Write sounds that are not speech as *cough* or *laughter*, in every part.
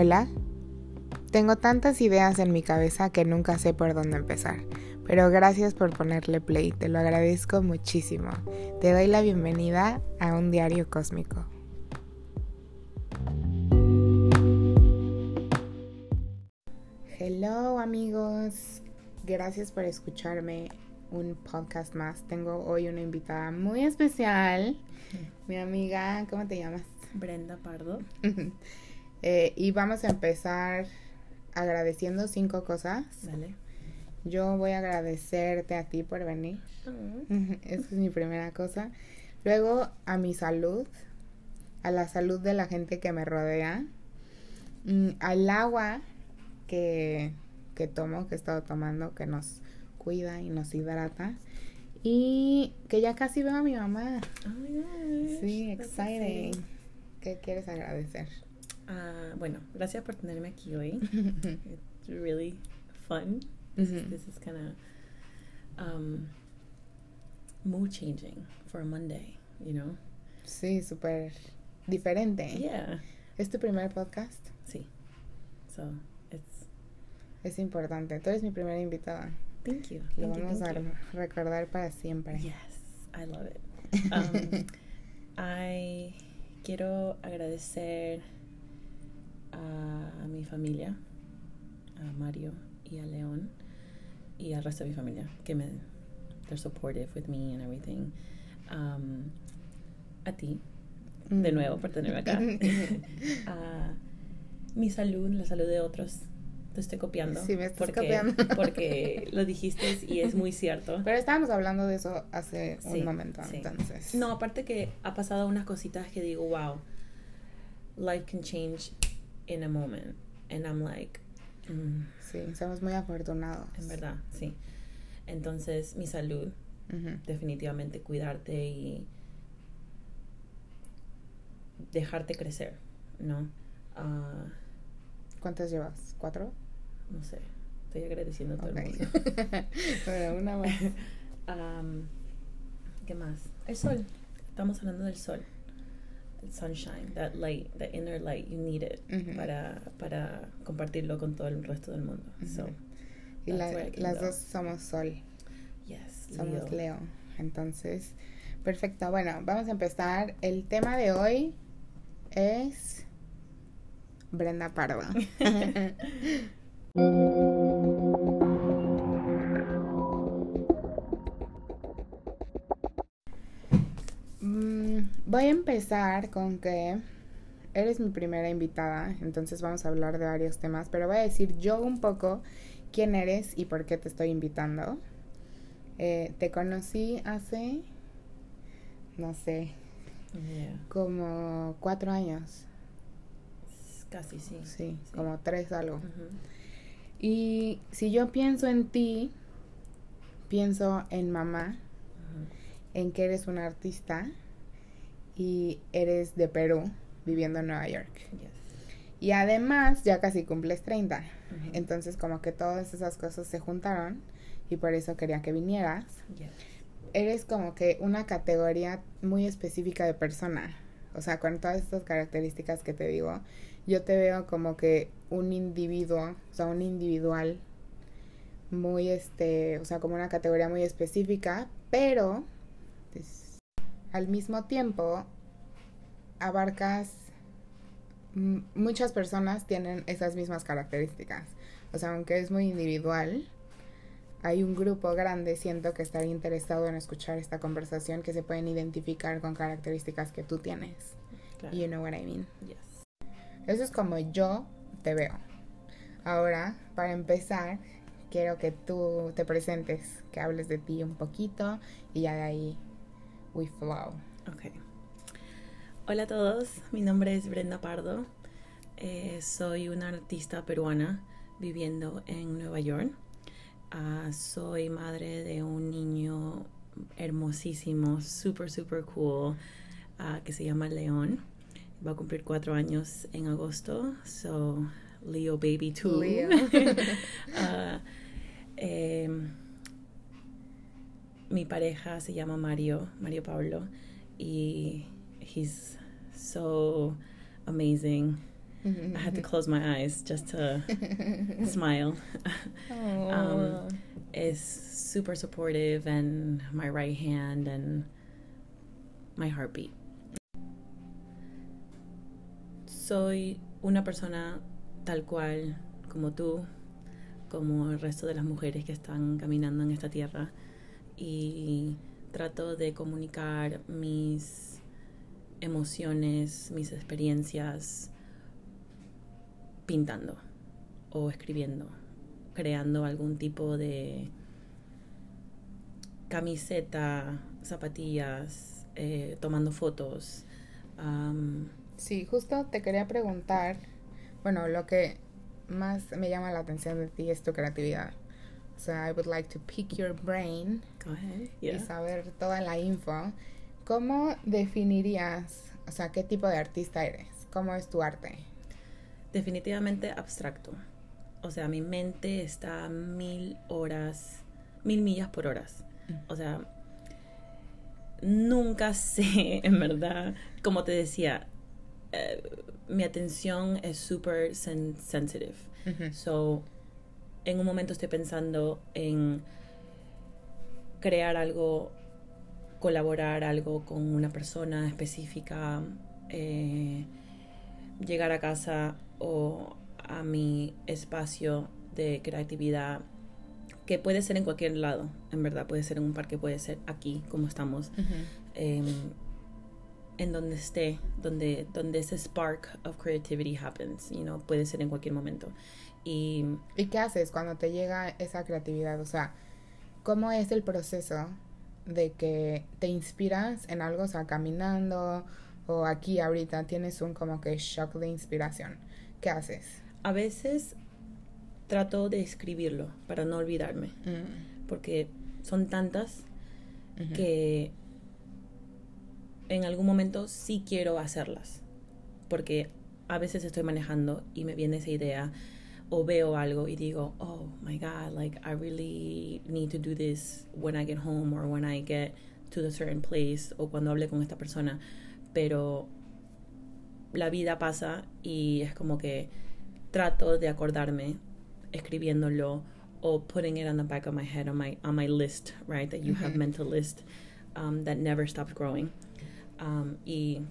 Hola. Tengo tantas ideas en mi cabeza que nunca sé por dónde empezar, pero gracias por ponerle play, te lo agradezco muchísimo. Te doy la bienvenida a un diario cósmico. Hello amigos, gracias por escucharme un podcast más. Tengo hoy una invitada muy especial, mi amiga, ¿cómo te llamas? Brenda Pardo. *laughs* Eh, y vamos a empezar agradeciendo cinco cosas. Dale. Yo voy a agradecerte a ti por venir. Esa es mi primera cosa. Luego a mi salud, a la salud de la gente que me rodea, mm, al agua que, que tomo, que he estado tomando, que nos cuida y nos hidrata. Y que ya casi veo a mi mamá. Oh my gosh, Sí, exciting. ¿Qué quieres agradecer? Ah, bueno, gracias por tenerme aquí hoy. *laughs* It's really fun. This, is, Ujú. this is kind of um, mood changing for a Monday, you know? Sí, súper diferente. Yeah. ¿Es tu primer podcast? Sí. So, it's. Es importante. Tú eres mi primera invitada. Thank you. Lo Thank you, vamos a thank you. recordar para siempre. Yes, I love it. Um, *laughs* I quiero agradecer a, mi familia, a Mario y a León y al resto de mi familia que me they're supportive with me and everything. Um, a ti, de nuevo por tenerme acá. *laughs* *laughs* a mi salud, la salud de otros. Te estoy copiando. Sí, me estás porque, copiando. *laughs* Porque lo dijiste y es muy cierto. Pero estábamos hablando de eso hace Sí, un momento, sí. entonces. No, aparte que ha pasado unas cositas que digo, wow, life can change in a moment. And I'm like, mm, Sí, somos muy afortunados. en verdad, sí. Entonces, mi salud, Ujú. definitivamente cuidarte y dejarte crecer, ¿no? Ah, ¿Cuántas llevas? ¿Cuatro? no sé, estoy agradeciendo a todo Ok. el mundo. *laughs* Pero una más. Am, *laughs* ¿Qué más? El sol. Estamos hablando del sol. Sunshine, that light, that inner light, you need it para, para compartirlo con todo el resto del mundo. So. Y la- las go. dos somos sol, yes, somos Leo. Leo. Entonces, perfecto. Bueno, vamos a empezar. El tema de hoy es Brenda Pardo. *laughs* *laughs* Voy a empezar con que eres mi primera invitada, entonces vamos a hablar de varios temas, pero voy a decir yo un poco quién eres y por qué te estoy invitando. Eh, te conocí hace, no sé, Yeah. como cuatro años, Casi sí. sí, como tres algo. Y si yo pienso en ti, pienso en mamá, en que eres una artista y eres de Perú, viviendo en Nueva York. Yes. Y además ya casi cumples 30. Ujú. Entonces como que todas esas cosas se juntaron y por eso quería que vinieras. Yes. Eres como que una categoría muy específica de persona. O sea, con todas estas características que te digo, yo te veo como que un individuo, o sea, un individual muy este, o sea, como una categoría muy específica, pero pues, al mismo tiempo abarcas muchas personas tienen esas mismas características. O sea, aunque es muy individual, hay un grupo grande, siento que estaría interesado en escuchar esta conversación que se pueden identificar con características que tú tienes. Claro. You know what I mean. Yes. Eso es como yo te veo. Ahora, para empezar, quiero que tú te presentes, que hables de ti un poquito y ya de ahí we flow. Ok. Hola a todos, mi nombre es Brenda Pardo. Eh, soy una artista peruana viviendo en Nueva York. Ah, soy madre de un niño hermosísimo, super, super cool, ah, que se llama León. Va a cumplir cuatro años en agosto, so Leo Baby too. Leo. *laughs* Ah, em, mi pareja se llama Mario, Mario Pablo, y he's so amazing. I had to close my eyes just to *laughs* smile. um, is super supportive and my right hand and my heartbeat. Soy una persona tal cual como tú, como el resto de las mujeres que están caminando en esta tierra y trato de comunicar mis emociones, mis experiencias pintando o escribiendo, creando algún tipo de camiseta, zapatillas, eh, tomando fotos. Sí, justo te quería preguntar, bueno, lo que más me llama la atención de ti es tu creatividad. O sea, I would like to pick your brain Go ahead. y Yeah. saber toda la info. ¿Cómo definirías, o sea, qué tipo de artista eres? ¿Cómo es tu arte? Definitivamente abstracto. O sea, mi mente está a mil horas, mil millas por horas. O sea, nunca *laughs* sé, en verdad, como te decía, eh, mi atención es súper sen- sensitive. So, en un momento estoy pensando en crear algo, colaborar algo con una persona específica, eh, llegar a casa o a mi espacio de creatividad, que puede ser en cualquier lado, en verdad, puede ser en un parque, puede ser aquí, como estamos, em, en donde esté, donde, donde ese spark of creativity happens, you know, puede ser en cualquier momento. Y ¿Y qué haces cuando te llega esa creatividad? O sea, ¿cómo es el proceso de que te inspiras en algo, o sea, caminando o aquí ahorita tienes un como que shock de inspiración? ¿Qué haces? a veces trato de escribirlo para no olvidarme, Mm, porque son tantas que en algún momento sí quiero hacerlas, porque a veces estoy manejando y me viene esa idea o veo algo y digo, oh my god, like I really need to do this when I get home or when I get to the certain place o cuando hable con esta persona, pero la vida pasa y es como que trato de acordarme escribiéndolo o putting it on the back of my head on my on my list, right? That you have mental list um, that never stops growing. Um, y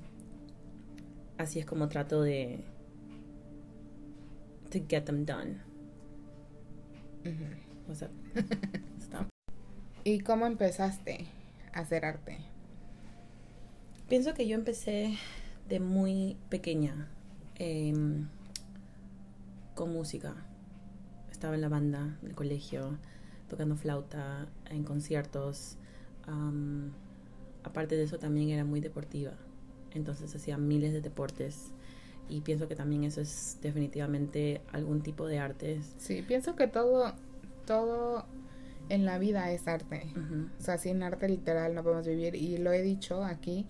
así es como trato de to get them done. Ujú. What's up? *laughs* Stop. ¿Y cómo empezaste a hacer arte? Pienso que yo empecé de muy pequeña em, con música. Estaba en la banda del colegio, tocando flauta, en conciertos. Am, aparte de eso, también era muy deportiva. Entonces hacía miles de deportes. Y pienso que también eso es definitivamente algún tipo de arte. Sí, pienso que todo, todo en la vida es arte. O sea, sin arte literal no podemos vivir. Y lo he dicho aquí,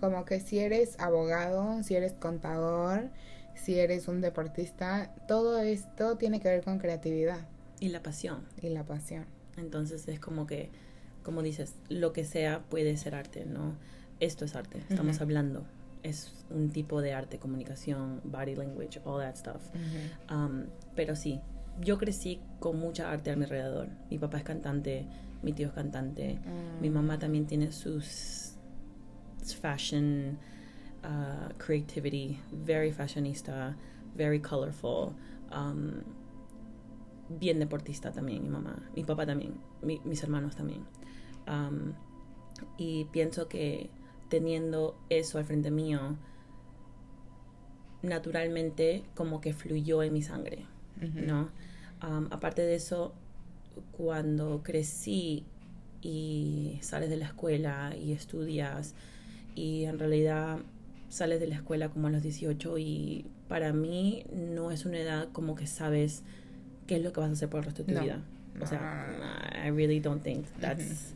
como que si eres abogado, si eres contador, si eres un deportista, todo esto tiene que ver con creatividad Y la pasión. y la pasión. Entonces es como que, como dices, lo que sea puede ser arte, ¿no? Esto es arte, estamos hablando. Es un tipo de arte, comunicación, body language, all that stuff. Um, pero sí, yo crecí con mucha arte a mi alrededor. Mi papá es cantante, mi tío es cantante, mi Mm. mamá también tiene sus fashion uh, creativity, very fashionista, very colorful, um, bien deportista también, mi mamá, mi papá también, mi- mis hermanos también. Um, y pienso que teniendo eso al frente mío, naturalmente como que fluyó en mi sangre. ¿no? Um, aparte de eso, cuando crecí y sales de la escuela y estudias y en realidad sales de la escuela como a los 18 y para mí no es una edad como que sabes qué es lo que vas a hacer por el resto de tu No. vida. O sea. I really don't think that's...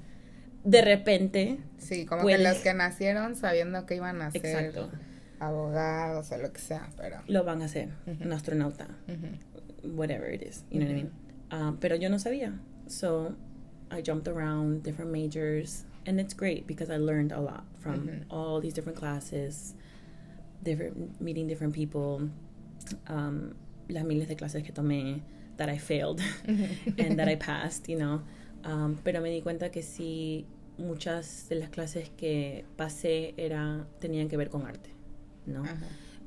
De repente, Sí, como que los que nacieron sabiendo que iban a ser exacto, abogados o lo que sea, pero... lo van a hacer, un astronauta. Whatever it is, you know what I mean? Um, pero yo no sabía. So I jumped around different majors, and it's great because I learned a lot from all these different classes, different meeting different people, um, las miles de clases que tomé that I failed *laughs* and that I passed, you know. Um, pero me di cuenta que sí, muchas de las clases que pasé era, tenían que ver con arte, ¿no?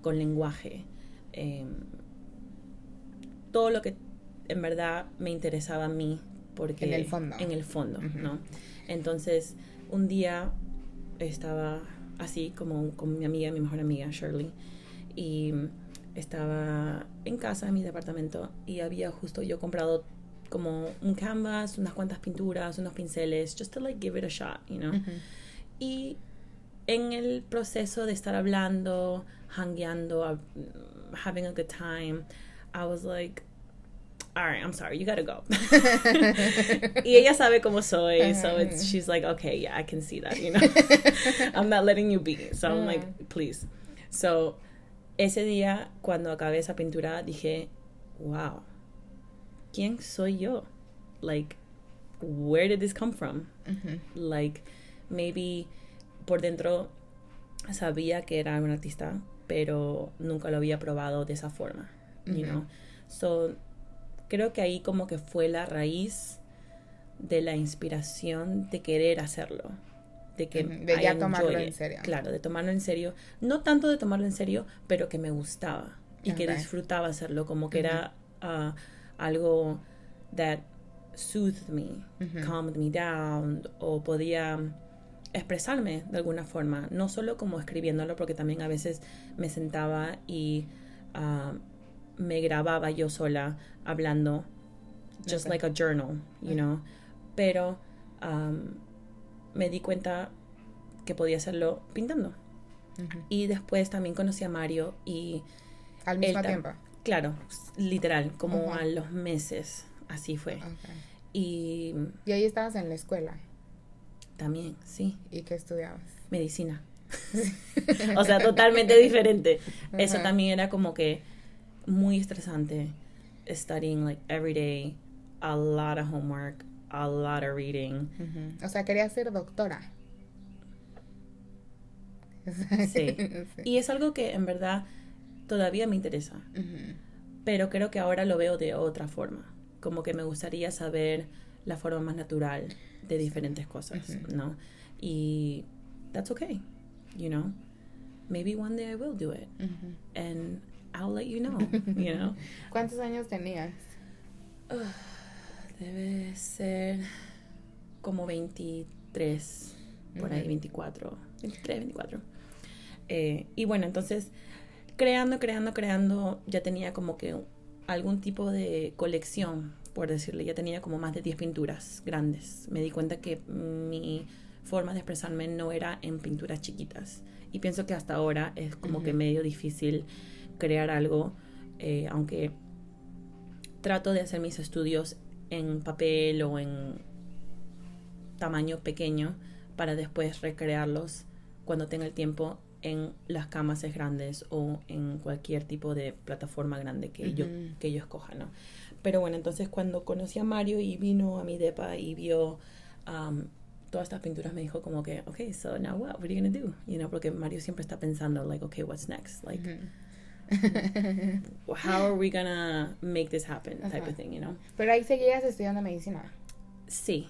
Con lenguaje. Em, todo lo que en verdad me interesaba a mí. Porque, en el fondo. En el fondo, ¿no? Entonces, un día estaba así como con mi amiga, mi mejor amiga, Shirley, y estaba en casa, en mi departamento, y había justo yo comprado como un canvas, unas cuantas pinturas, unos pinceles, just to like give it a shot, you know. Y en el proceso de estar hablando, hangueando, having a good time, I was like, all right, I'm sorry, you gotta go. *laughs* y ella sabe cómo soy, so it's, she's like, okay, yeah, I can see that, you know. *laughs* I'm not letting you be. So I'm like, please. So ese día, cuando acabé esa pintura, dije, wow, ¿quién soy yo? Like, where did this come from? Like, maybe por dentro sabía que era un artista, pero nunca lo había probado de esa forma, you know. So, creo que ahí como que fue la raíz de la inspiración de querer hacerlo. De que de ya tomarlo en serio. Claro, de tomarlo en serio. No tanto de tomarlo en serio, pero que me gustaba y que disfrutaba hacerlo, como que era uh, algo that soothed me, calmed me down, o podía expresarme de alguna forma, no solo como escribiéndolo, porque también a veces me sentaba y uh, me grababa yo sola hablando, just like a journal, you know. Pero um, me di cuenta que podía hacerlo pintando. Y después también conocí a Mario y... Al mismo tiempo. Claro, literal, como a los meses, así fue. Y... Y ahí estabas en la escuela. También, sí. ¿Y qué estudiabas? Medicina. *laughs* o sea, totalmente diferente. Eso también era como que muy estresante studying like every day, a lot of homework, a lot of reading. O sea, quería ser doctora. *laughs* Sí. Y es algo que en verdad todavía me interesa. Pero creo que ahora lo veo de otra forma. Como que me gustaría saber la forma más natural de diferentes cosas, ¿no? Y that's okay, you know. Maybe one day I will do it. And I'll let you know, you know. *laughs* ¿Cuántos años tenías? *sighs* debe ser como 23, por ahí 24, 23, 24. y bueno, entonces, creando, creando, creando, ya tenía como que algún tipo de colección, por decirle, ya tenía como más de 10 pinturas grandes. Me di cuenta que mi forma de expresarme no era en pinturas chiquitas. Y pienso que hasta ahora es como que medio difícil crear algo, eh, aunque trato de hacer mis estudios en papel o en tamaño pequeño para después recrearlos cuando tenga el tiempo en las camas grandes o en cualquier tipo de plataforma grande que, yo, que yo escoja, ¿no? Pero bueno, entonces cuando conocí a Mario y vino a mi depa y vio um, todas estas pinturas, me dijo como que, ok, so now what? What are you gonna do? You know, porque Mario siempre está pensando, like, okay, what's next? Like, *laughs* how are we gonna make this happen type of thing, you know. Pero ahí seguías estudiando medicina. Sí,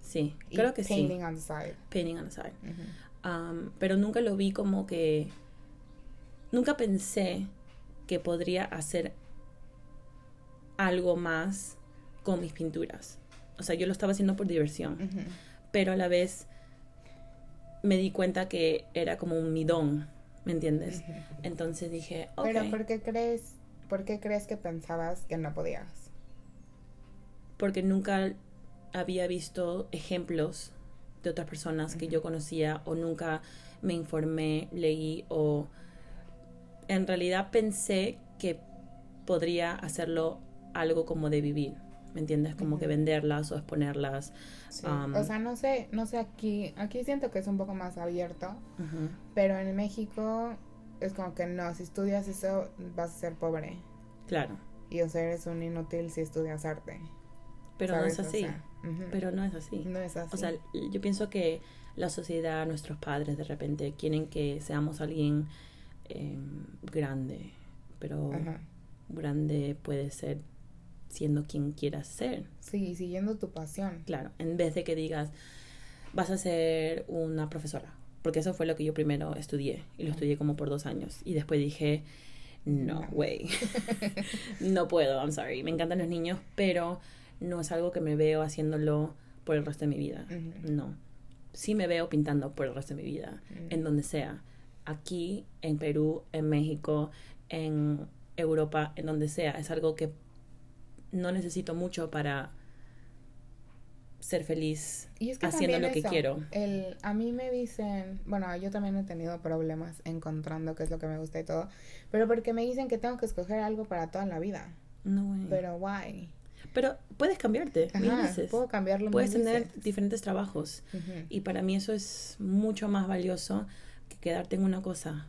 sí, creo que sí. Painting on the side. Painting on the side. Um, pero nunca lo vi como que, nunca pensé que podría hacer algo más con mis pinturas. O sea, yo lo estaba haciendo por diversión, pero a la vez me di cuenta que era como un midón ¿me entiendes? Entonces dije, ok. Pero ¿por qué crees, por qué crees que pensabas que no podías? Porque nunca había visto ejemplos de otras personas que yo conocía o nunca me informé, leí o en realidad pensé que podría hacerlo algo como de vivir. ¿me entiendes? Como que venderlas o exponerlas. o sea, no sé, no sé aquí, aquí siento que es un poco más abierto, pero en México es como que no, si estudias eso vas a ser pobre. Claro. Y o sea, eres un inútil si estudias arte. Pero no es así. Pero no es así. No es así. O sea, yo pienso que la sociedad, nuestros padres de repente quieren que seamos alguien em, grande, pero Ajá. grande puede ser siendo quien quieras ser. Sí, siguiendo tu pasión. Claro, en vez de que digas, vas a ser una profesora, porque eso fue lo que yo primero estudié, y lo estudié como por dos años, y después dije, no, No. way, *laughs* *laughs* no puedo, I'm sorry, me encantan los niños, pero no es algo que me veo haciéndolo por el resto de mi vida, no. Sí me veo pintando por el resto de mi vida, en donde sea, aquí, en Perú, en México, en Europa, en donde sea, es algo que no necesito mucho para ser feliz Y es que haciendo lo que eso, quiero. El, a mí me dicen, bueno, yo también he tenido problemas encontrando qué es lo que me gusta y todo, pero porque me dicen que tengo que escoger algo para toda la vida. No. Pero why? Pero puedes cambiarte mil Ajá, veces. puedo cambiarlo Puedes mil tener veces. diferentes trabajos. Ujú. Y para mí eso es mucho más valioso que quedarte en una cosa.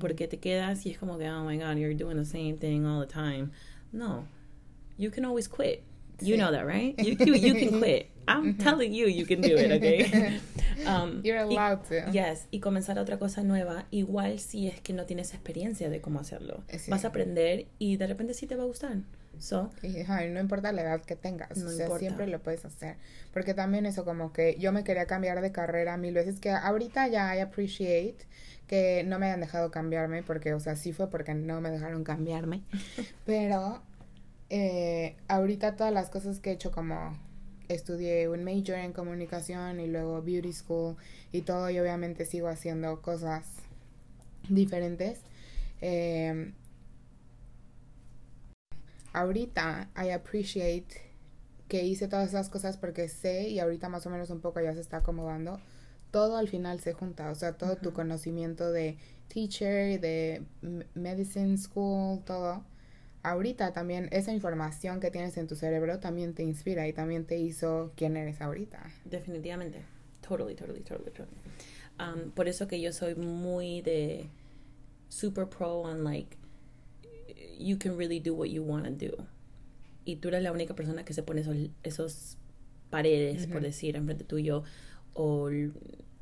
Porque te quedas y es como que, oh my God, you're doing the same thing all the time. No. You can always quit. You Sí. know that, right? You, *laughs* you, you can quit. I'm telling you, you can do it, okay? *laughs* Um, You're y- allowed to. Yes, y comenzar otra cosa nueva, igual si es que no tienes experiencia de cómo hacerlo. Sí. Vas a aprender y de repente sí te va a gustar. So, Y, no importa la edad que tengas, No o sea, importa. siempre lo puedes hacer. Porque también eso como que yo me quería cambiar de carrera mil veces, que ahorita ya I appreciate que no me hayan dejado cambiarme, porque, o sea, sí fue porque no me dejaron cambiarme. *laughs* Pero eh, ahorita todas las cosas que he hecho como estudié un major en comunicación y luego beauty school y todo, y obviamente sigo haciendo cosas diferentes. Eh, ahorita I appreciate que hice todas esas cosas porque sé y ahorita más o menos un poco ya se está acomodando. Todo al final se junta, o sea, todo tu conocimiento de teacher, de medicine school, todo. Ahorita también esa información que tienes en tu cerebro también te inspira y también te hizo quien eres ahorita. definitivamente. Totally, totally, totally, totally. Um, por eso que yo soy muy de super pro on like you can really do what you want to do. Y tú eres la única persona que se pone esos, esos paredes, por decir, enfrente tuyo, o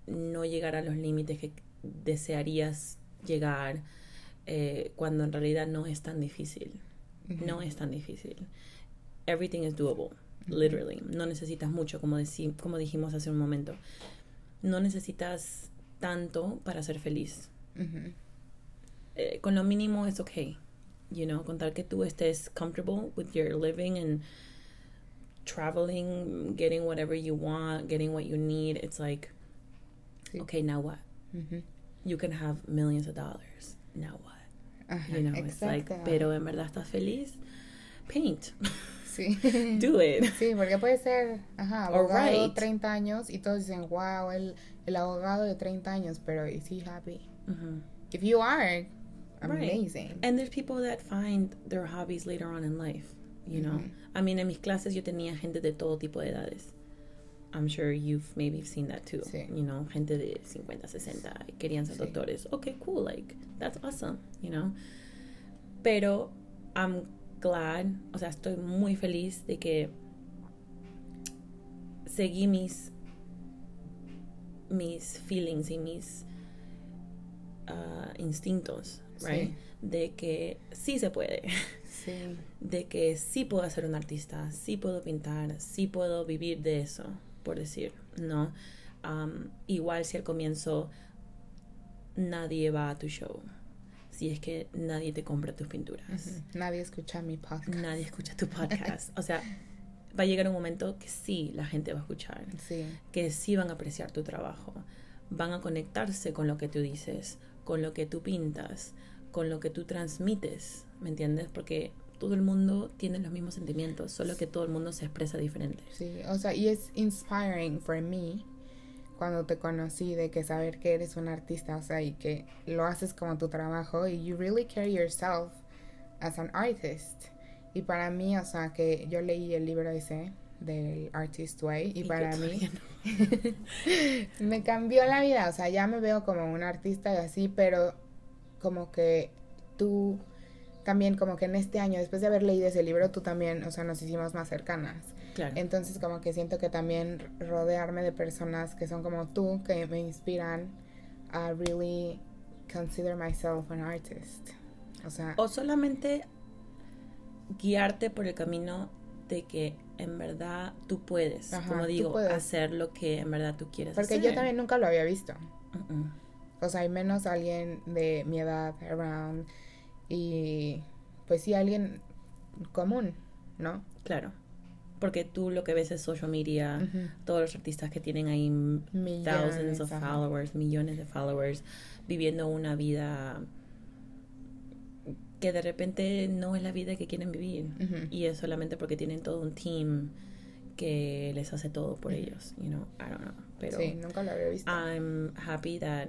no llegar a los límites que desearías llegar, eh, cuando en realidad no es tan difícil. No es tan difícil. Everything is doable, literally. No necesitas mucho, como, como dijimos hace un momento. No necesitas tanto para ser feliz. Eh, con lo mínimo es okay. You know, con tal que tú estés comfortable with your living and traveling, getting whatever you want, getting what you need, it's like, Sí. okay, now what? You can have millions of dollars. Now what? Ajá, You know, it's like, pero en verdad estás feliz? Paint. Sí. *laughs* Do it. Sí, porque puede ser, ajá, abogado write. 30 años y todos dicen, wow, el, el abogado de 30 años, pero is he happy? If you are, Right. amazing. And there's people that find their hobbies later on in life, you know. I mean, en mis clases yo tenía gente de todo tipo de edades. I'm sure you've maybe seen that too. Sí. You know, gente de 50, 60 y querían ser Sí. doctores. Okay, cool, like that's awesome, you know. Pero I'm glad, o sea, estoy muy feliz de que seguí mis mis feelings y mis ah, instintos, right? Sí. De que sí se puede, Sí. *laughs* de que sí puedo ser un artista, sí puedo pintar, sí puedo vivir de eso, por decir, ¿no? Igual si al comienzo nadie va a tu show, si es que nadie te compra tus pinturas. Nadie escucha mi podcast. nadie escucha tu *laughs* podcast, o sea, va a llegar un momento que sí la gente va a escuchar, Sí. que sí van a apreciar tu trabajo, van a conectarse con lo que tú dices, con lo que tú pintas, con lo que tú transmites, ¿me entiendes? Porque todo el mundo tiene los mismos sentimientos, solo que todo el mundo se expresa diferente. Sí, o sea, y es inspiring for me cuando te conocí de que saber que eres un artista, o sea, y que lo haces como tu trabajo y you really carry yourself as an artist. Y para mí, o sea, que yo leí el libro ese del Artist Way y, Y para mí *laughs* me cambió la vida, o sea, ya me veo como un artista y así, pero como que tú también como que en este año, después de haber leído ese libro, tú también, o sea, nos hicimos más cercanas. Claro. Entonces como que siento que también rodearme de personas que son como tú, que me inspiran a really consider myself an artist. O sea, O solamente guiarte por el camino de que en verdad tú puedes, Ajá, como digo, puedes. hacer lo que en verdad tú quieres porque hacer. yo también nunca lo había visto. O sea, hay menos alguien de mi edad around y pues sí alguien común, ¿no? Claro. Porque tú lo que ves es social media, todos los artistas que tienen ahí Millones, thousands of followers, millones de followers, viviendo una vida que de repente no es la vida que quieren vivir. Y es solamente porque tienen todo un team que les hace todo por ellos, you know, I don't know. Pero sí, nunca lo había visto. I'm happy that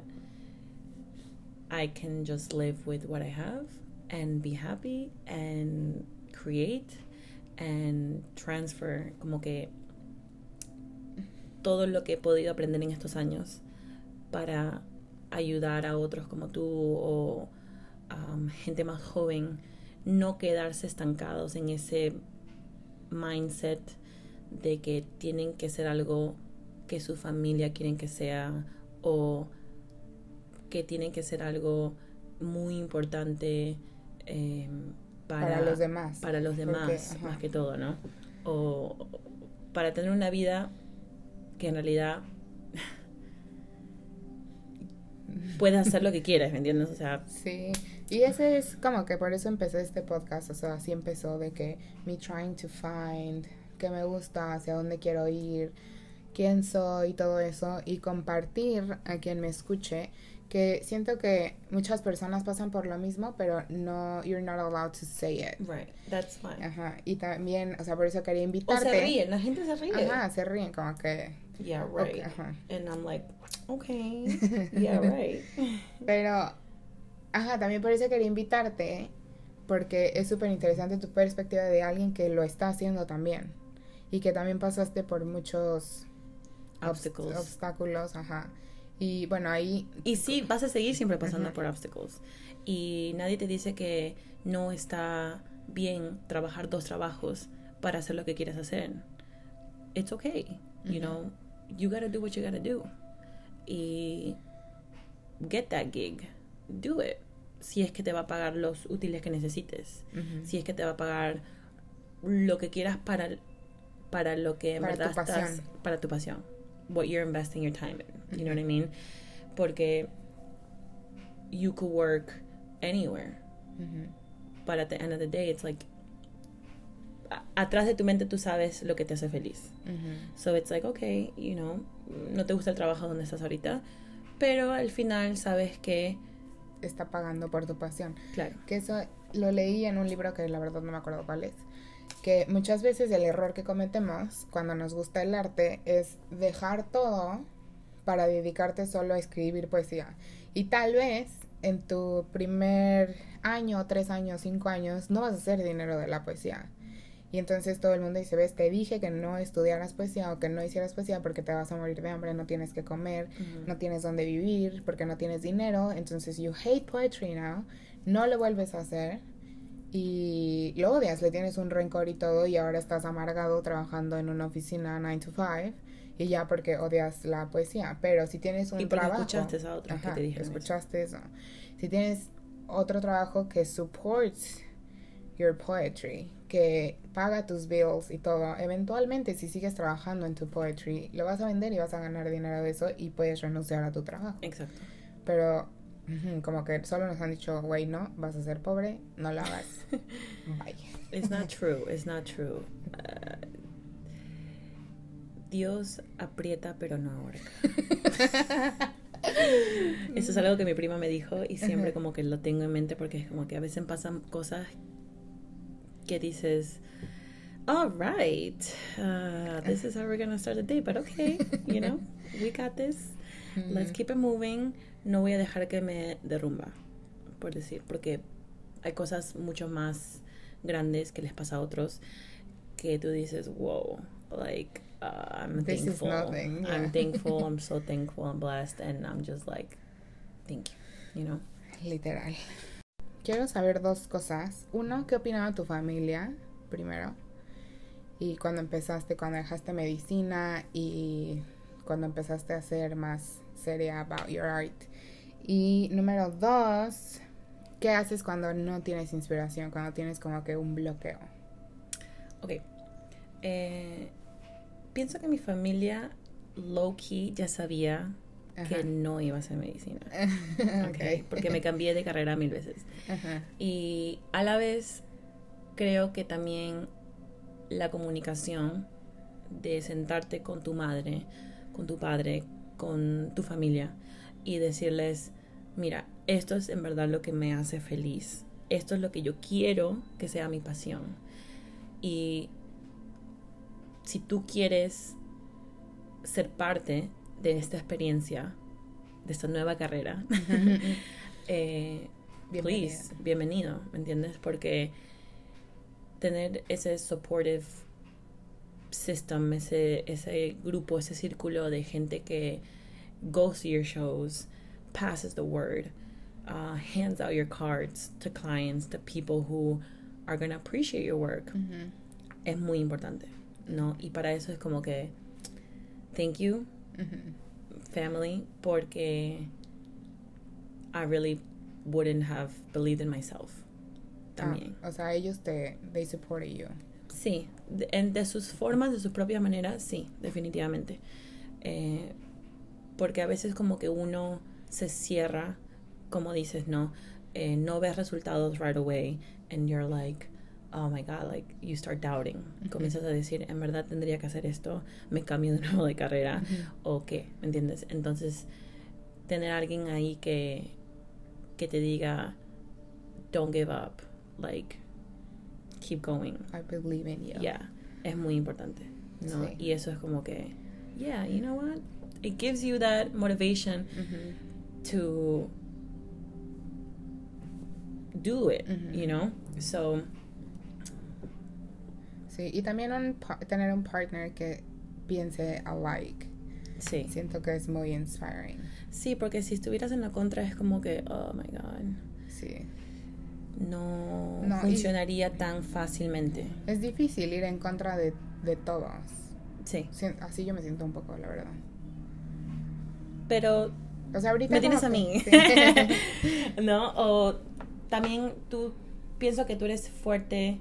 I can just live with what I have and be happy and create and transfer como que todo lo que he podido aprender en estos años para ayudar a otros como tú o um, gente más joven no quedarse estancados en ese mindset de que tienen que ser algo que su familia quieren que sea o que tienen que ser algo muy importante eh, para, para, los demás. para los demás, más que todo, ¿no? O para tener una vida que en realidad *laughs* puedas hacer lo que quieras, ¿me entiendes? O sea, Sí, y ese es como que por eso empecé este podcast, o sea, así empezó de que me trying to find qué me gusta, hacia dónde quiero ir, quién soy, todo eso, y compartir a quien me escuche, que siento que muchas personas pasan por lo mismo, pero no, you're not allowed to say it. right, that's fine. Ajá, y también, o sea, por eso quería O invitarte. se ríen, la gente se ríe. Ajá, se ríen como que... Yeah, right. ajá. And I'm like, okay, *laughs* yeah, right. Pero, ajá, también por eso quería invitarte, porque es súper interesante tu perspectiva de alguien que lo está haciendo también. Y que también pasaste por muchos obs- Obstacles. obstáculos, ajá. Y bueno, ahí, Y sí, vas a seguir siempre pasando por obstacles. Y nadie te dice que no está bien trabajar dos trabajos para hacer lo que quieres hacer. It's okay. You know, you gotta do what you gotta do. Y get that gig. Do it. Si es que te va a pagar los útiles que necesites. Si es que te va a pagar lo que quieras para, para lo que en Para tu verdad estás. pasión. Para tu pasión. What you're investing your time in. You know what I mean? Porque you could work anywhere. But at the end of the day, it's like. Atrás de tu mente tú sabes lo que te hace feliz. So it's like, okay, you know, no te gusta el trabajo donde estás ahorita, pero al final sabes que, está pagando por tu pasión. claro, Que eso lo leí en un libro que la verdad no me acuerdo cuál es. Que muchas veces el error que cometemos cuando nos gusta el arte es dejar todo para dedicarte solo a escribir poesía. Y tal vez en tu primer año, tres años, cinco años, no vas a hacer dinero de la poesía. Y entonces todo el mundo dice, ves, te dije que no estudiaras poesía o que no hicieras poesía porque te vas a morir de hambre, no tienes que comer, no tienes dónde vivir porque no tienes dinero, entonces you hate poetry now, no lo vuelves a hacer y lo odias, le tienes un rencor y todo y ahora estás amargado trabajando en una oficina 9 to 5 y ya porque odias la poesía, pero si tienes un y porque trabajo, escuchaste a otros que Ajá, te dijeron eso. escuchaste eso. Si tienes otro trabajo que supports your poetry, que paga tus bills y todo, eventualmente si sigues trabajando en tu poetry, lo vas a vender y vas a ganar dinero de eso y puedes renunciar a tu trabajo. Exacto. Pero como que solo nos han dicho, güey, no, vas a ser pobre, no lo hagas. *laughs* Bye. It's not true. It's not true. Uh, Dios aprieta pero no ahorca. *laughs* Eso es algo que mi prima me dijo y siempre como que lo tengo en mente porque es como que a veces pasan cosas que dices, all right, uh, this is how we're gonna start the day, but okay, you know, *laughs* we got this. Let's keep it moving. No voy a dejar que me derrumba, por decir, porque hay cosas mucho más grandes que les pasa a otros que tú dices, wow, like, uh, I'm This is thankful. nothing, yeah. I'm thankful. I'm so *laughs* thankful. I'm blessed. And I'm just like, thank you, you know? Literal. Quiero saber dos cosas. Uno, ¿qué opinaba tu familia? Primero. Y cuando empezaste, cuando dejaste medicina y cuando empezaste a ser más seria about your art. Y número dos, ¿Qué haces cuando no tienes inspiración, cuando tienes como que un bloqueo? Ok. Eh, pienso que mi familia low key ya sabía que no iba a hacer medicina. *laughs* okay. Porque me cambié de carrera mil veces. Y a la vez creo que también la comunicación de sentarte con tu madre, con tu padre, con tu familia y decirles, mira, esto es en verdad lo que me hace feliz. Esto es lo que yo quiero que sea mi pasión. Y si tú quieres ser parte de esta experiencia, de esta nueva carrera, *laughs* eh, please, bienvenido, ¿me entiendes? Porque tener ese supportive system, ese, ese grupo, ese círculo de gente que goes to your shows, passes the word, uh, hands out your cards to clients, to people who are going to appreciate your work, es muy importante, ¿no? Y para eso es como que, thank you, family, porque I really wouldn't have believed in myself. Ah, también. o sea, ellos te, they supported you. Sí, de, en, de sus formas, de sus propias maneras, sí, definitivamente. Eh, porque a veces como que uno se cierra, como dices, no, eh, no ves resultados right away, and you're like, oh my god, like you start doubting. Comienzas a decir, en verdad tendría que hacer esto, me cambio de *laughs* nuevo de carrera, o qué, ¿me entiendes? Entonces, tener a alguien ahí que, que te diga, don't give up, like, keep going. I believe in you. Yeah, es muy importante, ¿no? Y eso es como que, yeah, you know what? It gives you that motivation to do it, you know? So. Sí, y también un, tener un partner que piense alike. Sí. Siento que es muy inspiring. Sí, porque si estuvieras en la contra es como que, oh my god. Sí no, funcionaría tan fácilmente. Es difícil ir en contra de, de todos. Sí. Así yo me siento un poco, la verdad. Pero... O sea, ahorita me tienes a mí. *laughs* ¿No? O también tú, pienso que tú eres fuerte,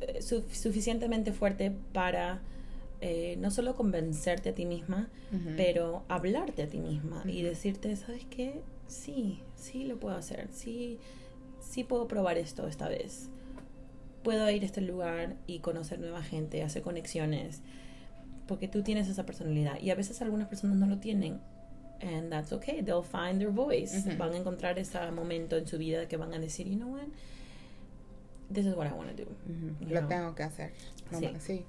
eh, suficientemente fuerte para... Eh, no solo convencerte a ti misma, pero hablarte a ti misma y decirte, ¿sabes qué? Sí, sí lo puedo hacer, sí, sí puedo probar esto esta vez. Puedo ir a este lugar y conocer nueva gente, hacer conexiones, porque tú tienes esa personalidad y a veces algunas personas no lo tienen. And that's okay, they'll find their voice. Van a encontrar ese momento en su vida que van a decir, you know what, this is what I want to do. Lo tengo que hacer. sí. sí.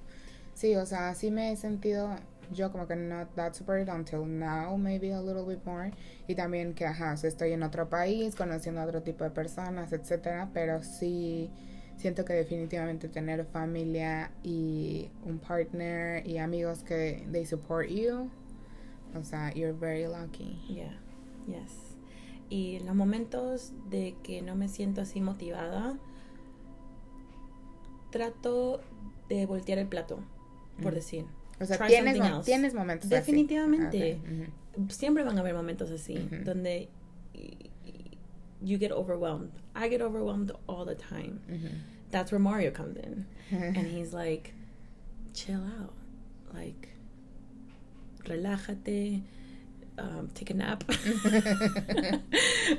Sí, o sea, sí me he sentido yo como que not that supported until now, maybe a little bit more. Y también que, ajá, estoy en otro país, conociendo a otro tipo de personas, etcétera, pero sí siento que definitivamente tener familia y un partner y amigos que they support you, o sea, you're very lucky. Yeah, yes. Y los momentos de que no me siento así motivada, trato de voltear el plato, por decir. O sea, tienes, tienes momentos Definitivamente. Siempre van a haber momentos así, donde you get overwhelmed. I get overwhelmed all the time. That's where Mario comes in. and he's like, chill out. Like, relájate. Um, take a nap. *laughs*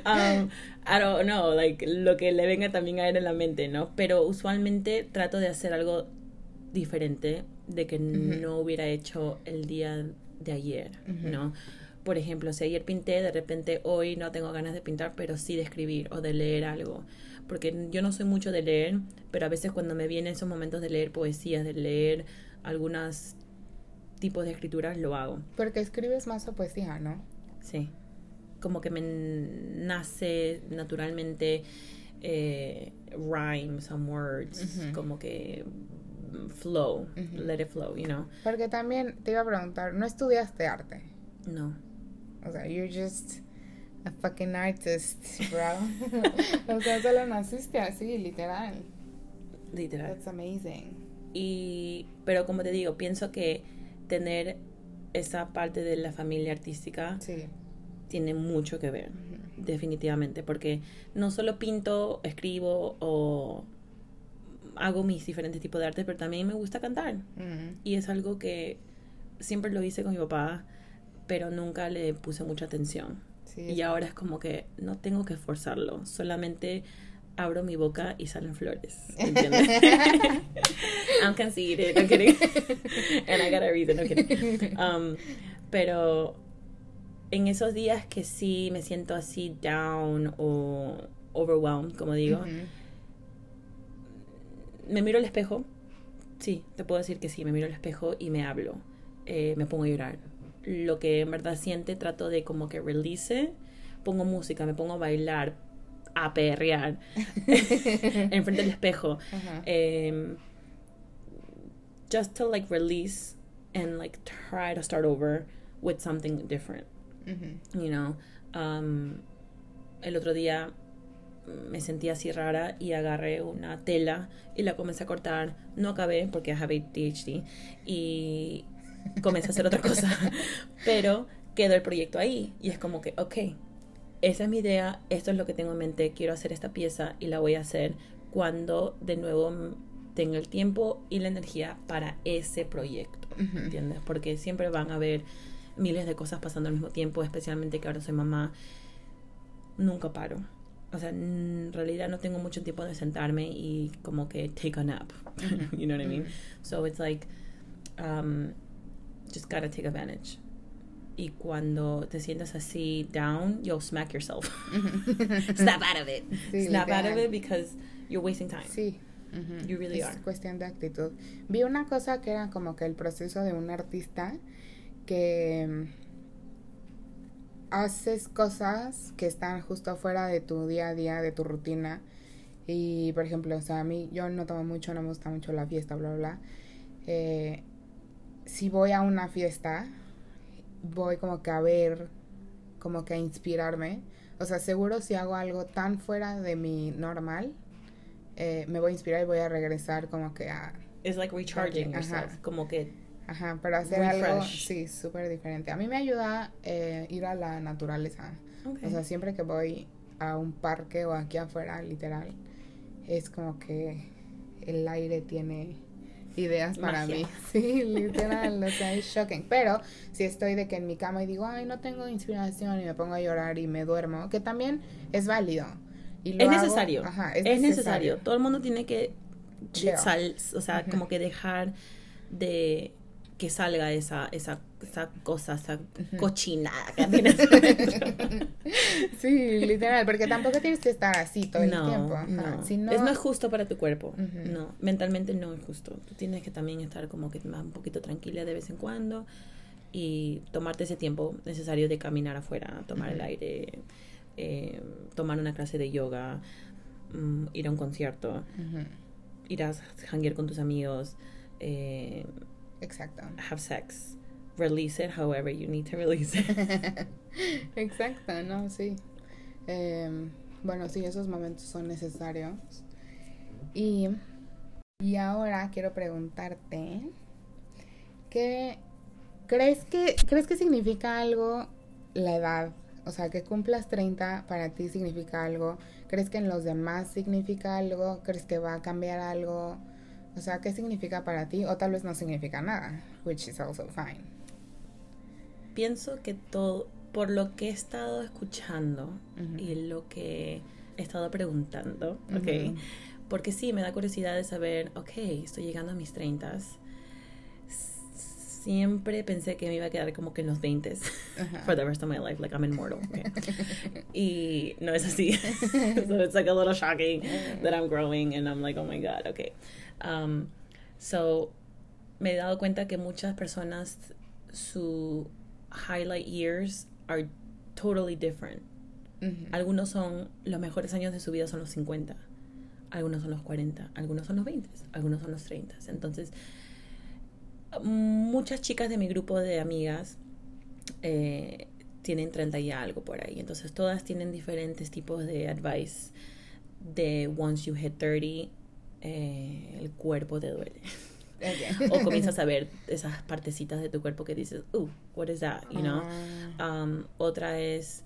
um, I don't know, like lo que le venga también a él en la mente, ¿no? Pero usualmente trato de hacer algo diferente de que no hubiera hecho el día de ayer, ¿no? Por ejemplo, si ayer pinté, de repente hoy no tengo ganas de pintar, pero sí de escribir o de leer algo. Porque yo no soy mucho de leer, pero a veces cuando me vienen esos momentos de leer poesías, de leer algunos tipos de escrituras, lo hago. Porque escribes más o poesía, ¿no? Sí. Como que me nace naturalmente eh, rhymes, some words, como que flow, let it flow, you know. Porque también te iba a preguntar, ¿no estudiaste arte? No. O sea, you're just a fucking artist, bro. *laughs* o sea, solo naciste así, literal. Literal. That's amazing. Y, pero como te digo, pienso que tener esa parte de la familia artística tiene mucho que ver. definitivamente, porque no solo pinto, escribo o hago mis diferentes tipos de arte, pero también me gusta cantar. Y es algo que siempre lo hice con mi papá, pero nunca le puse mucha atención. Sí, Y ahora es como que no tengo que esforzarlo, solamente abro mi boca y salen flores. ¿me *laughs* ¿Entiendes? *laughs* I'm conceited, no kidding. *laughs* And I got a reason, no kidding. Um, pero en esos días que sí me siento así down o overwhelmed, como digo, me miro al espejo. Sí, te puedo decir que sí, me miro al espejo y me hablo. Eh, me pongo a llorar. Lo que en verdad siente, trato de como que release. Pongo música, me pongo a bailar, a perrear *laughs* enfrente del espejo. Ajá. Um, just to like release and like try to start over with something different. You know. Um, el otro día me sentí así rara y agarré una tela y la comencé a cortar. No acabé porque I have ADHD y comencé a hacer otra cosa. *laughs* Pero quedó el proyecto ahí y es como que, ok, esa es mi idea, esto es lo que tengo en mente, quiero hacer esta pieza y la voy a hacer cuando de nuevo tenga el tiempo y la energía para ese proyecto. Ujú. ¿entiendes? Porque siempre van a haber miles de cosas pasando al mismo tiempo, especialmente que ahora soy mamá. Nunca paro. O sea, en realidad no tengo mucho tiempo de sentarme y como que take a nap. *laughs* you know what I mean? So it's like, um, just gotta take advantage. Y cuando te sientas así down, you'll smack yourself. *laughs* Snap out of it. Sí, Snap out of literal. it because you're wasting time. Sí. Ujú. You really es are. cuestión de actitud. Vi una cosa que era como que el proceso de un artista que mm, haces cosas que están justo fuera de tu día a día, de tu rutina. Y por ejemplo, o sea, a mí yo no tomo mucho, no me gusta mucho la fiesta, bla, bla, bla. Eh, si voy a una fiesta, voy como que a ver, como que a inspirarme. O sea, seguro si hago algo tan fuera de mi normal, eh, me voy a inspirar y voy a regresar como que a... It's like recharging Ajá. yourself. Como que Ajá, pero hacer algo, sí, súper diferente. A mí me ayuda eh, ir a la naturaleza. Okay. O sea, siempre que voy a un parque o aquí afuera, literal, es como que el aire tiene ideas para Magia. mí. *laughs* Sí, literal, o sea, es shocking. Pero si estoy de que en mi cama y digo, ay, no tengo inspiración y me pongo a llorar y me duermo, que también es válido. Y lo es hago- necesario. Ajá, es, necesario. Todo el mundo tiene que sal- o sea, como que dejar de que salga esa esa esa cosa, esa cochinada que *laughs* tienes Sí, literal, porque tampoco tienes que estar así todo el no, tiempo. ajá. no. Si no- Es es justo para tu cuerpo. No, mentalmente no es justo. Tú tienes que también estar como que más un poquito tranquila de vez en cuando y tomarte ese tiempo necesario de caminar afuera, tomar el aire, eh, tomar una clase de yoga, mm, ir a un concierto, ir a janguear con tus amigos, eh, Exacto. have sex, release it however you need to release it. *laughs* Exacto, no, sí. Em, bueno, sí, esos momentos son necesarios. Y, y ahora quiero preguntarte, ¿qué crees que crees que significa algo la edad? O sea, que cumplas 30 para ti significa algo. ¿Crees que en los demás significa algo? ¿Crees que va a cambiar algo? O sea, ¿qué significa para ti? O tal vez no significa nada, which is also fine. Pienso que todo, por lo que he estado escuchando Ujú. y lo que he estado preguntando, ¿ok? Ujú. Porque sí, me da curiosidad de saber, ok, estoy llegando a mis 30 Siempre pensé que me iba a quedar como que en los 20 Ajá. for the rest of my life, like I'm immortal. okay? *laughs* y no es así. *laughs* so it's like a little shocking that I'm growing and I'm like, oh my god, okay. Um, so me he dado cuenta que muchas personas su highlight years are totally different. Algunos son los mejores años de su vida son los 50, algunos son los 40, algunos son los 20, algunos son los 30. Entonces, muchas chicas de mi grupo de amigas eh, tienen 30 y algo por ahí. Entonces, todas tienen diferentes tipos de advice de once you hit 30, eh, el cuerpo te duele. Ok. *laughs* o comienzas a ver esas partecitas de tu cuerpo que dices, uh, what is that, you know? Ah, Um, otra es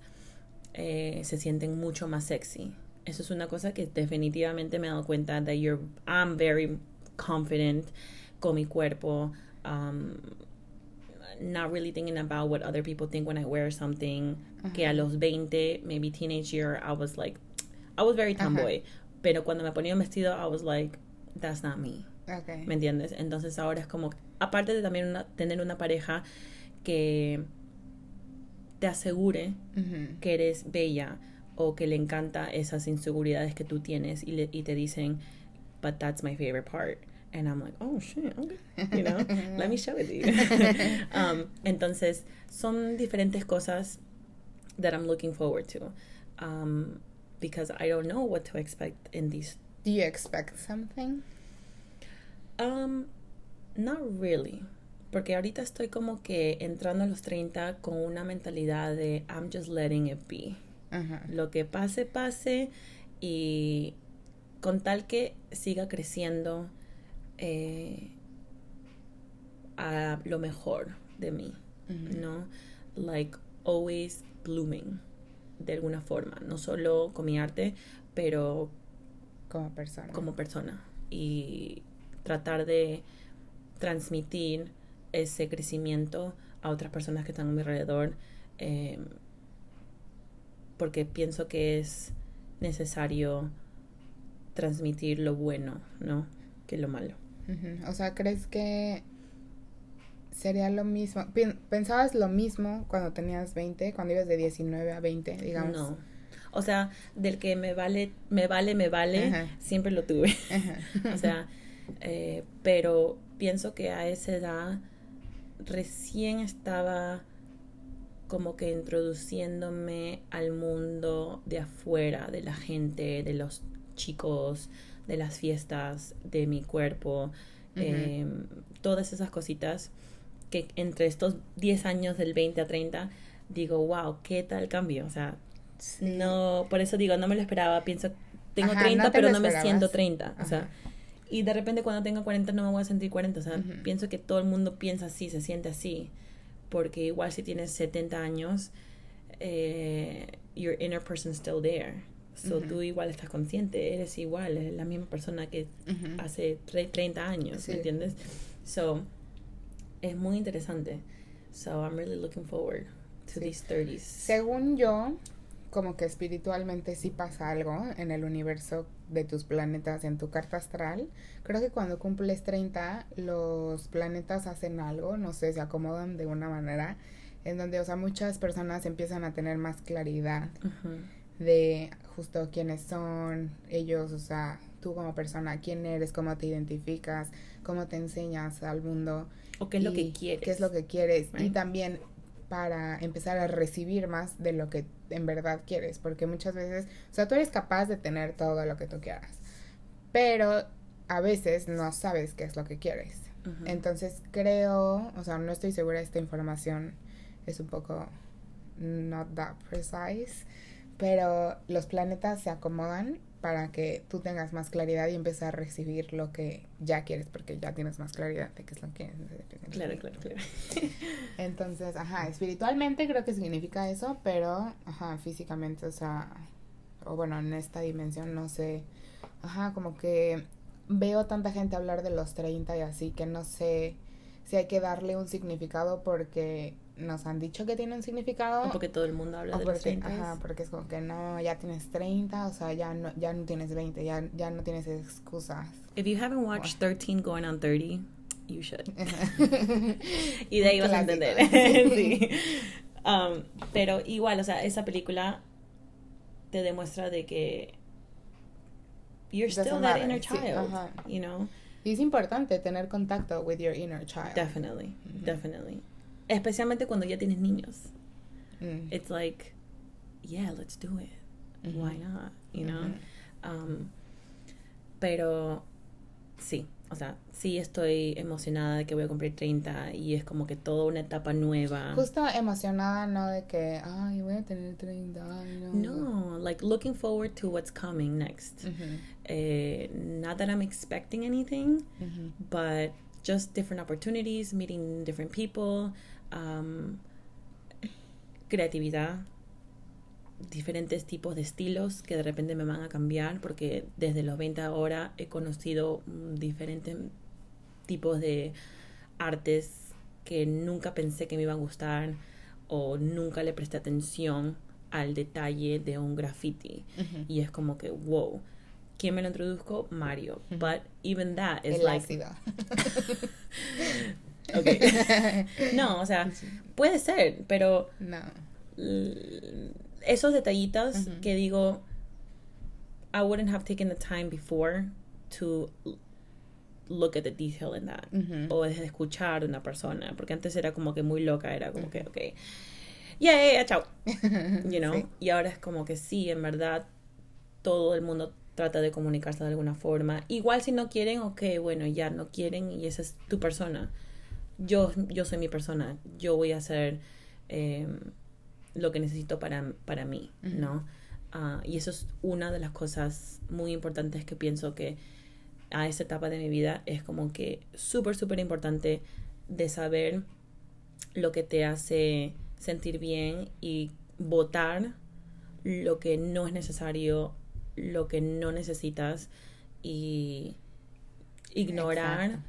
eh, se sienten mucho más sexy. Eso es una cosa que definitivamente me he dado cuenta that you're, I'm very confident con mi cuerpo. Um, not really thinking about what other people think when I wear something. Que a los 20, maybe teenage year, I was like, I was very tomboy. Pero cuando me ponía un vestido, I was like, that's not me. Okay. ¿Me entiendes? Entonces ahora es como, aparte de también una, tener una pareja que te asegure Ujú. que eres bella o que le encanta esas inseguridades que tú tienes y, le- y te dicen, but that's my favorite part. And I'm like, oh shit, okay. You know, *laughs* let me show it to you. *laughs* um, entonces, son diferentes cosas that I'm looking forward to. Um, because I don't know what to expect in these Do you expect something? Um, not really. Porque ahorita estoy como que entrando a los 30 con una mentalidad de I'm just letting it be. Ajá. Lo que pase, pase. Y con tal que siga creciendo eh, a lo mejor de mí. ¿No? Like always blooming. De alguna forma. No solo con mi arte, pero Como persona. como persona y tratar de transmitir ese crecimiento a otras personas que están a mi alrededor eh, porque pienso que es necesario transmitir lo bueno, ¿no? Que lo malo. O sea, ¿crees que sería lo mismo? Pen- ¿Pensabas lo mismo cuando tenías 20, cuando ibas de 19 a 20, digamos? No. O sea, del que me vale, me vale, me vale, Ajá. siempre lo tuve. Ajá. *laughs* O sea, eh, pero pienso que a esa edad recién estaba como que introduciéndome al mundo de afuera, de la gente, de los chicos, de las fiestas, de mi cuerpo, eh, todas esas cositas que entre estos 10 años del 20 a 30 digo, wow, qué tal cambio, o sea, Sí. no, por eso digo, no me lo esperaba, pienso, tengo Ajá, 30, no te pero no me siento 30, o sea, Ajá. y de repente cuando tenga 40 no me voy a sentir 40, o sea, Ujú. pienso que todo el mundo piensa así, se siente así, porque igual si tienes 70 años, eh, your inner person's still there, so Ujú. tú igual estás consciente, eres igual, es la misma persona que Ujú. hace tre- 30 años, Sí. ¿me entiendes? So, es muy interesante, so I'm really looking forward to Sí. these 30s. Según yo, como que espiritualmente sí pasa algo en el universo de tus planetas, en tu carta astral. Creo que cuando cumples 30, los planetas hacen algo, no sé, se acomodan de una manera en donde, o sea, muchas personas empiezan a tener más claridad de justo quiénes son ellos, o sea, tú como persona, quién eres, cómo te identificas, cómo te enseñas al mundo. O qué es lo que quieres. qué es lo que quieres. Y también para empezar a recibir más de lo que en verdad quieres porque muchas veces o sea tú eres capaz de tener todo lo que tú quieras pero a veces no sabes qué es lo que quieres. Entonces creo o sea no estoy segura esta información es un poco not that precise pero los planetas se acomodan para que tú tengas más claridad y empieces a recibir lo que ya quieres porque ya tienes más claridad de qué es lo que Claro, claro, claro. *laughs* entonces, ajá, espiritualmente creo que significa eso, pero, ajá, físicamente, o sea, o bueno, en esta dimensión, no sé, ajá, como que veo tanta gente hablar de los 30 y así que no sé si hay que darle un significado porque nos han dicho que tiene un significado. O porque todo el mundo habla o de los porque, 30. ajá, porque es como que no, ya tienes 30, o sea, ya no, ya no tienes 20, ya, ya no tienes excusas. If you haven't watched 13 Going on 30, you should. *laughs* y de ahí vas a entender. *laughs* sí. *laughs* Um, pero igual, o sea, esa película te demuestra de que you're Doesn't still that matter, inner sí, child, ajá. you know? Y es importante tener contacto with your inner child. Definitely, Ujú. definitely. Especialmente cuando ya tienes niños. Mm. It's like, yeah, let's do it. Ujú. Why not? You know? Ujú. Um, pero sí, o sea, sí estoy emocionada de que voy a cumplir 30 y es como que toda una etapa nueva. Justo emocionada, no de que, ay, voy a tener 30 años. No, like looking forward to what's coming next. Ujú, Eh, not that I'm expecting anything, but just different opportunities, meeting different people, um, creatividad, diferentes tipos de estilos que de repente me van a cambiar porque desde los 20 ahora he conocido mm, diferentes tipos de artes que nunca pensé que me iban a gustar o nunca le presté atención al detalle de un graffiti y es como que wow ¿Quién me lo introduzco? Mario. But even that is El like. *laughs* Okay. *laughs* *laughs* no, o sea, puede ser, pero No. esos detallitos que digo, I wouldn't have taken the time before to look at the detail in that. O escuchar a una persona, porque antes era como que muy loca, era como que, ok, yeah, yeah, yeah, chao. *laughs* you know Sí. y ahora es como que sí en verdad todo el mundo trata de comunicarse de alguna forma igual si no quieren ok bueno ya no quieren y esa es tu persona yo yo soy mi persona yo voy a hacer eh, lo que necesito para, para mí no Ah, y eso es una de las cosas muy importantes que pienso que a esta etapa de mi vida es como que súper súper importante de saber lo que te hace sentir bien y votar lo que no es necesario, lo que no necesitas y ignorar, Exacto.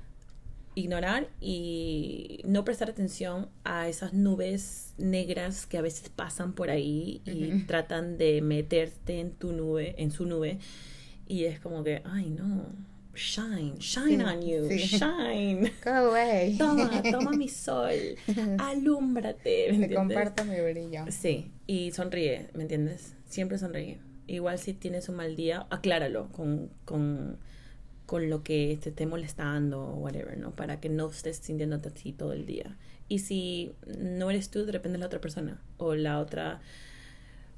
Ignorar y no prestar atención a esas nubes negras que a veces pasan por ahí y tratan de meterte en tu nube, en su nube y es como que, ay no, shine, shine Sí, on you, sí. shine. *laughs* Go away. Toma, *laughs* toma mi sol, alúmbrate. ¿me Te entiendes? comparto mi brillo. Sí, y sonríe, ¿me entiendes? Siempre sonríe. Igual si tienes un mal día, acláralo con, con, con lo que te esté molestando o whatever, ¿no? Para que no estés sintiéndote así todo el día. Y si no eres tú, de repente es la otra persona o la otra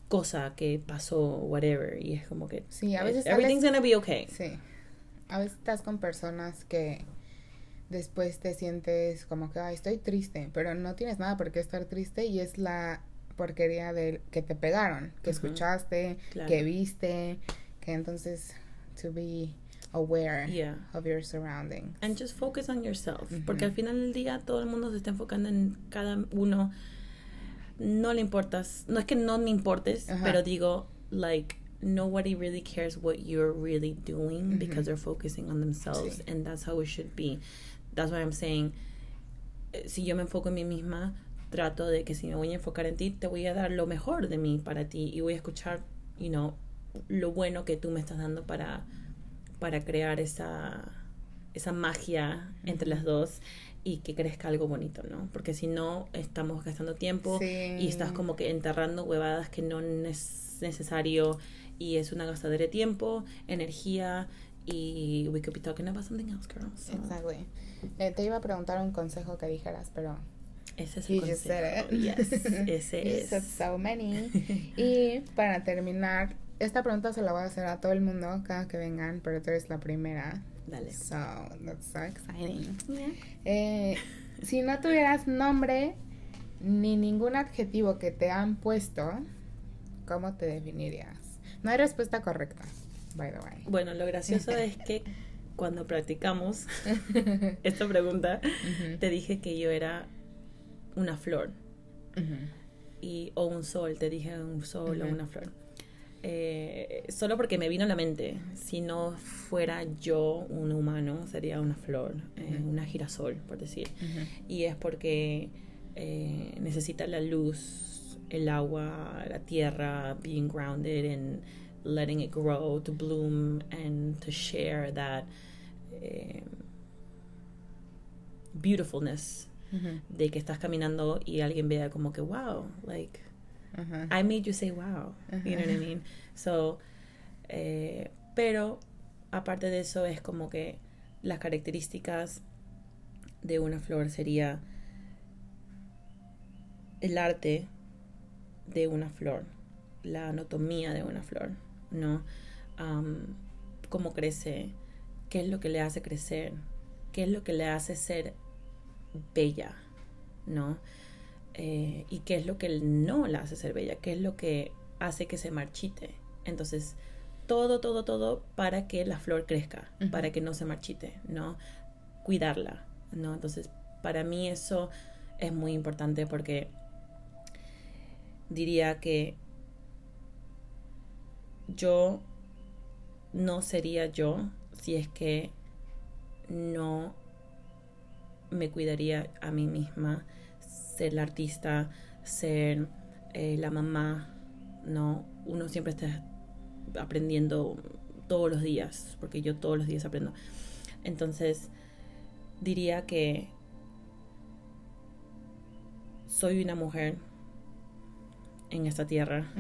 cosa que pasó, whatever. Y es como que Sí, a veces everything's gonna be okay. Sí. A veces estás con personas que después te sientes como que, ay, estoy triste, pero no tienes nada por qué estar triste y es la porquería de que te pegaron, que Ujú. escuchaste, Claro. que viste, que entonces to be aware Yeah. of your surroundings. And just focus on yourself. Ujú. Porque al final del día todo el mundo se está enfocando en cada uno. No le importas. No es que no me importes, Ajá. pero digo, like, nobody really cares what you're really doing Ujú. because they're focusing on themselves. Sí. And that's how it should be. That's why I'm saying, eh, si yo me enfoco en mí misma, trato de que si me voy a enfocar en ti, te voy a dar lo mejor de mí para ti y voy a escuchar, you know, lo bueno que tú me estás dando para, para crear esa, esa magia entre las dos y que crezca algo bonito, ¿no? Porque si no, estamos gastando tiempo Sí. y estás como que enterrando huevadas que no es necesario y es una gastadera de tiempo, energía y we could be talking about something else, girl. So, Exactly. Eh, te iba a preguntar un consejo que dijeras, pero Ese es you el just said consejo. it. Yes, ese *laughs* You es. said so many. *laughs* Y para terminar, esta pregunta se la voy a hacer a todo el mundo cada que vengan, pero tú eres la primera. Dale. So, that's so exciting. Eh, si no tuvieras nombre ni ningún adjetivo que te han puesto, ¿cómo te definirías? No hay respuesta correcta, by the way. Bueno, lo gracioso es que cuando practicamos *laughs* esta pregunta, te dije que yo era una flor y o un sol, te dije un sol o una flor. Eh, solo porque me vino a la mente, si no fuera yo un humano, sería una flor, eh, una girasol, por decir. Y es porque eh, necesita la luz, el agua, la tierra, being grounded and letting it grow to bloom and to share that eh, beautifulness de que estás caminando y alguien vea como que wow, like I made you say wow, you know what I mean? So, eh, pero aparte de eso es como que las características de una flor sería el arte de una flor, la anatomía de una flor, ¿no? Cómo crece, qué es lo que le hace crecer, qué es lo que le hace ser bella, ¿no? Eh, y qué es lo que no la hace ser bella, qué es lo que hace que se marchite. Entonces, todo, todo, todo para que la flor crezca, para que no se marchite, ¿no? Cuidarla, ¿no? Entonces, para mí eso es muy importante porque diría que yo no sería yo si es que no me cuidaría a mí misma, ser la artista, ser eh, la mamá, ¿no? Uno siempre está aprendiendo todos los días, porque yo todos los días aprendo. Entonces, diría que soy una mujer en esta tierra,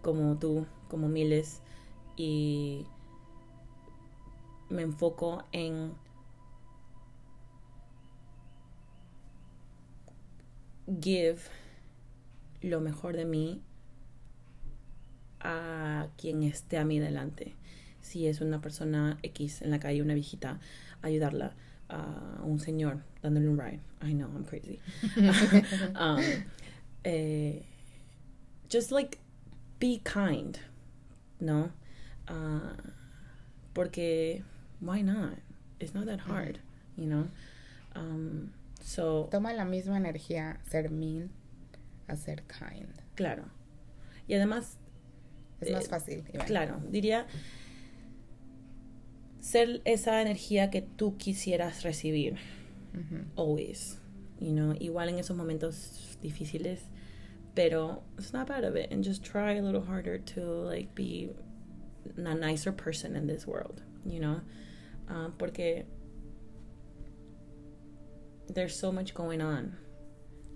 como tú, como miles, y me enfoco en give lo mejor de mí a quien esté a mí delante. Si es una persona X en la calle, una viejita, ayudarla. A un señor dándole un ride. I know, I'm crazy. *laughs* *laughs* um, eh, just like be kind, ¿no? Uh, porque why not? It's not that hard, you know? Um, so, Toma la misma energía ser mean a ser kind. Claro. Y además... Es más eh, fácil. Claro, diría ser esa energía que tú quisieras recibir. Always. You know, igual en esos momentos difíciles, pero snap out of it and just try a little harder to like be a nicer person in this world, you know? Uh, porque there's so much going on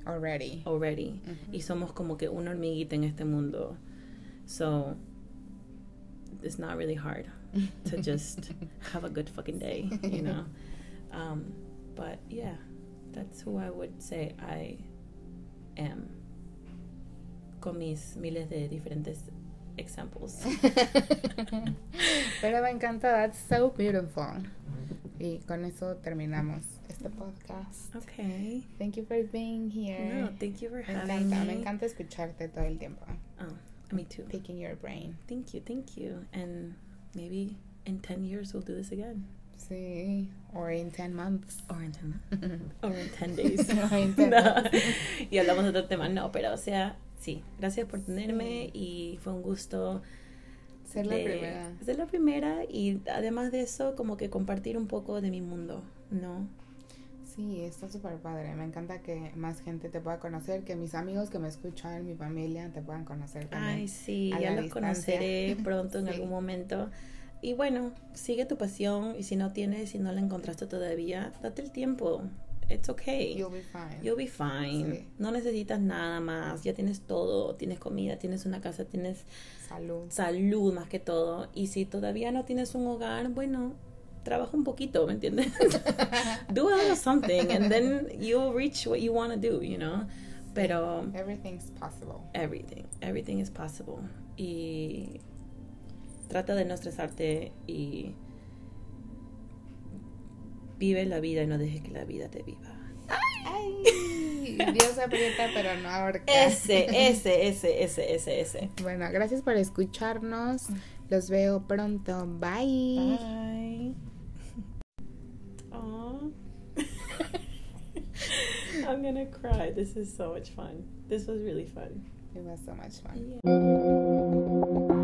already. Already. Y somos como que una hormiguita en este mundo. So it's not really hard to *laughs* just have a good fucking day, you know. *laughs* Um, but yeah, that's who I would say I am. Con mis miles de diferentes examples. *laughs* Pero me encanta, that's so beautiful. Y con eso terminamos este podcast. Okay. Thank you for being here. No, thank you for me having encanta, me. Me encanta escucharte todo el tiempo. Oh, me too. Picking your brain. Thank you, thank you. And maybe in 10 years we'll do this again. Sí, or in 10 months. Or in 10 months. *laughs* or in 10 days. in *laughs* 10 no. *laughs* y hablamos de otro tema. No, pero o sea, sí. Gracias por tenerme y fue un gusto ser la primera. Ser la primera y además de eso, como que compartir un poco de mi mundo, ¿no? Sí, está súper padre. Me encanta que más gente te pueda conocer, que mis amigos que me escuchan, mi familia, te puedan conocer también. Ay, sí, ya los conoceré pronto en *laughs* algún momento. Y bueno, sigue tu pasión y si no tienes, si no la encontraste todavía, date el tiempo. It's okay. You'll be fine. You'll be fine. No necesitas nada más. Ya tienes todo. Tienes comida, tienes una casa, tienes salud. Salud más que todo. Y si todavía no tienes un hogar, bueno, trabaja un poquito, ¿me entiendes? *laughs* do a little something and then you'll reach what you want to do, you know? Pero everything's possible. Everything, everything is possible. Y trata de no estresarte y vive la vida y no dejes que la vida te viva. Ay, Dios aprieta pero no ahorca. Ese, ese, ese, ese, ese, ese. Bueno, gracias por escucharnos. Los veo pronto. Bye. Bye. Aww. *laughs* I'm gonna cry. This is so much fun. This was really fun. It was so much fun. Yeah.